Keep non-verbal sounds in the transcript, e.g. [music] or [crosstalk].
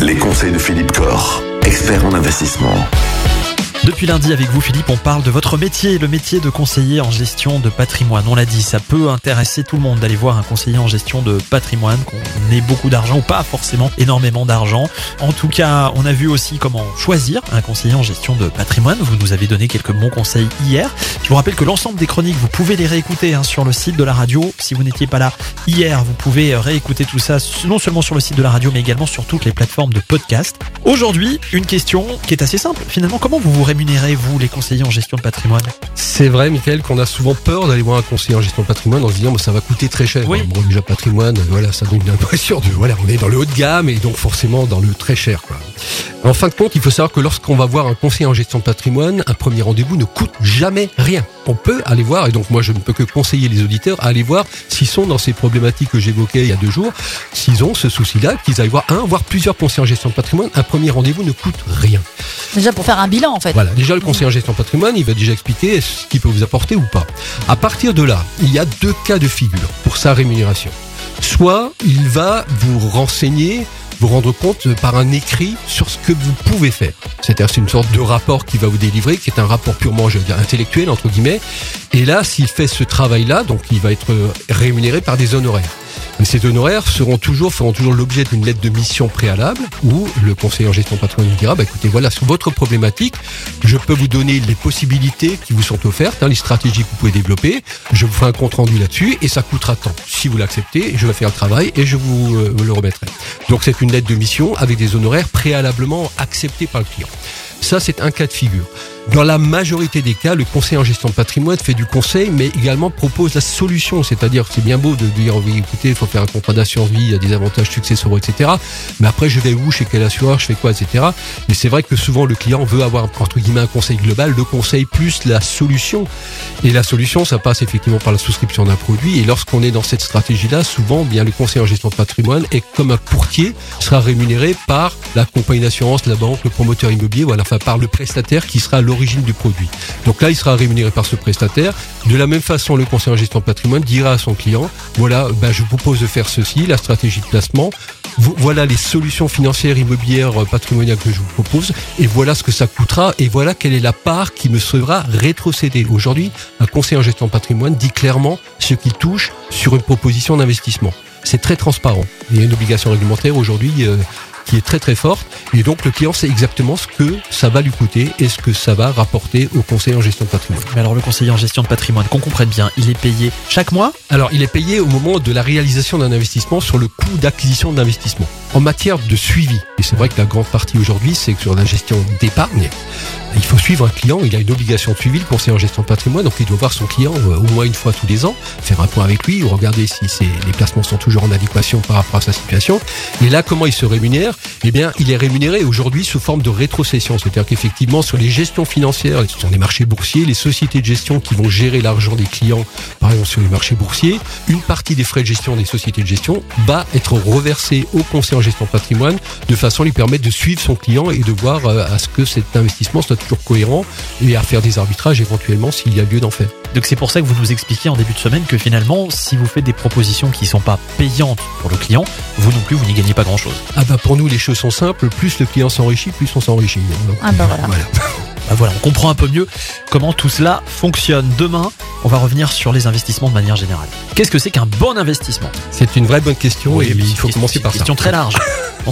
Les conseils de Philippe Corr, expert en investissement. Depuis lundi avec vous Philippe, on parle de votre métier, le métier de conseiller en gestion de patrimoine. On l'a dit, ça peut intéresser tout le monde d'aller voir un conseiller en gestion de patrimoine, qu'on ait beaucoup d'argent ou pas forcément énormément d'argent. En tout cas, on a vu aussi comment choisir un conseiller en gestion de patrimoine. Vous nous avez donné quelques bons conseils hier. Je vous rappelle que l'ensemble des chroniques, vous pouvez les réécouter hein, sur le site de la radio. Si vous n'étiez pas là hier, vous pouvez réécouter tout ça non seulement sur le site de la radio, mais également sur toutes les plateformes de podcast. Aujourd'hui, une question qui est assez simple. Finalement, comment vous vous rémunérez-vous les conseillers en gestion de patrimoine C'est vrai, Michael, qu'on a souvent peur d'aller voir un conseiller en gestion de patrimoine en se disant, bon, ça va coûter très cher. Oui. Bon, déjà, patrimoine, voilà, ça donne une impression de, voilà, on est dans le haut de gamme et donc forcément dans le très cher, quoi. En fin de compte, il faut savoir que lorsqu'on va voir un conseiller en gestion de patrimoine, un premier rendez-vous ne coûte jamais rien. On peut aller voir, et donc moi je ne peux que conseiller les auditeurs à aller voir s'ils sont dans ces problématiques que j'évoquais il y a deux jours, s'ils ont ce souci-là, qu'ils aillent voir un, voire plusieurs conseillers en gestion de patrimoine. Un premier rendez-vous ne coûte rien. Déjà pour faire un bilan en fait. Voilà, déjà le conseiller en gestion de patrimoine, il va déjà expliquer ce qu'il peut vous apporter ou pas. À partir de là, il y a deux cas de figure pour sa rémunération. Soit il va vous renseigner, vous rendre compte par un écrit sur ce que vous pouvez faire. C'est-à-dire c'est une sorte de rapport qu'il va vous délivrer, qui est un rapport purement, je dire, intellectuel entre guillemets. Et là, s'il fait ce travail-là, donc il va être rémunéré par des honoraires. Mais ces honoraires seront toujours, feront toujours l'objet d'une lettre de mission préalable où le conseiller en gestion patrimoine dira, bah, écoutez, voilà, sur votre problématique, je peux vous donner les possibilités qui vous sont offertes, hein, les stratégies que vous pouvez développer, je vous ferai un compte rendu là-dessus et ça coûtera tant. Si vous l'acceptez, je vais faire le travail et je vous euh, le remettrai. Donc c'est une lettre de mission avec des honoraires préalablement acceptés par le client. Ça, c'est un cas de figure. Dans la majorité des cas, le conseiller en gestion de patrimoine fait du conseil, mais également propose la solution. C'est-à-dire, c'est bien beau de dire, oui, écoutez, il faut faire un contrat d'assurance vie, il y a des avantages successoraux, etc. Mais après, je vais où, chez quel assureur, je fais quoi, etc. Mais c'est vrai que souvent, le client veut avoir, entre guillemets, un conseil global, le conseil plus la solution. Et la solution, ça passe effectivement par la souscription d'un produit. Et lorsqu'on est dans cette stratégie-là, souvent, bien, le conseiller en gestion de patrimoine est comme un courtier, sera rémunéré par la compagnie d'assurance, la banque, le promoteur immobilier, voilà, enfin, par le prestataire qui sera à du produit. Donc là, il sera rémunéré par ce prestataire. De la même façon, le conseiller en gestion de patrimoine dira à son client, voilà, ben, je vous propose de faire ceci, la stratégie de placement, Vo- voilà les solutions financières, immobilières, euh, patrimoniales que je vous propose, et voilà ce que ça coûtera, et voilà quelle est la part qui me sera rétrocédée. Aujourd'hui, un conseiller en gestion de patrimoine dit clairement ce qu'il touche sur une proposition d'investissement. C'est très transparent. Il y a une obligation réglementaire aujourd'hui euh, qui est très très forte, et donc le client sait exactement ce que ça va lui coûter et ce que ça va rapporter au conseiller en gestion de patrimoine. Mais alors le conseiller en gestion de patrimoine, qu'on comprenne bien, il est payé chaque mois? Alors, il est payé au moment de la réalisation d'un investissement sur le coût d'acquisition d'investissement. En matière de suivi, et c'est vrai que la grande partie aujourd'hui, c'est que sur la gestion d'épargne, il faut suivre un client, il a une obligation de suivi, le conseiller en gestion de patrimoine, donc il doit voir son client euh, au moins une fois tous les ans, faire un point avec lui, ou regarder si les placements sont toujours en adéquation par rapport à sa situation. Et là, comment il se rémunère? Eh bien, il est rémunéré aujourd'hui sous forme de rétrocession, c'est-à-dire qu'effectivement, sur les gestions financières, ce sont les marchés boursiers, les sociétés de gestion qui vont gérer l'argent des clients, par exemple sur les marchés boursiers, une partie des frais de gestion des sociétés de gestion va être reversée au conseiller en gestion de patrimoine de façon à lui permettre de suivre son client et de voir euh, à ce que cet investissement soit toujours cohérent et à faire des arbitrages éventuellement s'il y a lieu d'en faire. Donc c'est pour ça que vous nous expliquiez en début de semaine que finalement, si vous faites des propositions qui sont pas payantes pour le client, vous non plus, vous n'y gagnez pas grand-chose. Ah bah pour nous les choses sont simples, plus le client s'enrichit, plus on s'enrichit. Ah bah voilà. [laughs] Bah voilà, on comprend un peu mieux comment tout cela fonctionne. Demain, on va revenir sur les investissements de manière générale. Qu'est-ce que c'est qu'un bon investissement? C'est une vraie bonne question et il faut question- commencer par ça. Question très large. [laughs]